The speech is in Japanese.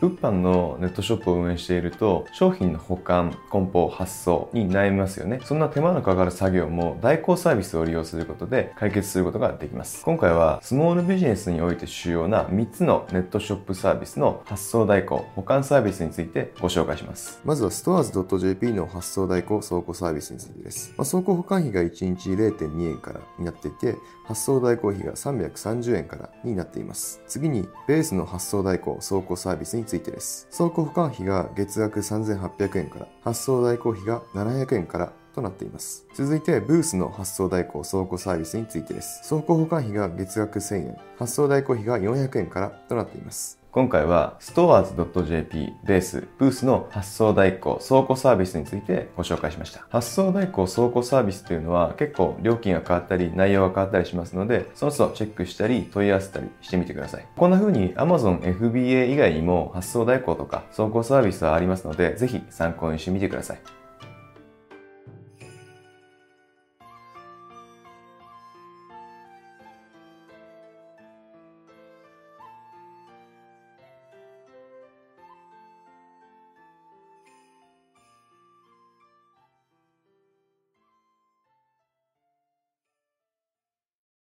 物販のネットショップを運営していると、商品の保管、梱包、発送に悩みますよね。そんな手間のかかる作業も代行サービスを利用することで解決することができます。今回はスモールビジネスにおいて主要な3つのネットショップサービスの発送代行、保管サービスについてご紹介します。まずは stores.jp の発送代行倉庫サービスについてです。まあ、倉庫保管費が1日0.2円からになっていて、発送代行費が330円からになっています。次に、ベースの発送代行倉庫サービスについてです。倉庫保管費が月額3800円から、発送代行費が700円からとなっています。続いて、ブースの発送代行倉庫サービスについてです。倉庫保管費が月額1000円、発送代行費が400円からとなっています。今回は stores.jp ベースブースの発送代行倉庫サービスについてご紹介しました。発送代行倉庫サービスというのは結構料金が変わったり内容が変わったりしますので、その都度チェックしたり問い合わせたりしてみてください。こんな風に Amazon FBA 以外にも発送代行とか倉庫サービスはありますので、ぜひ参考にしてみてください。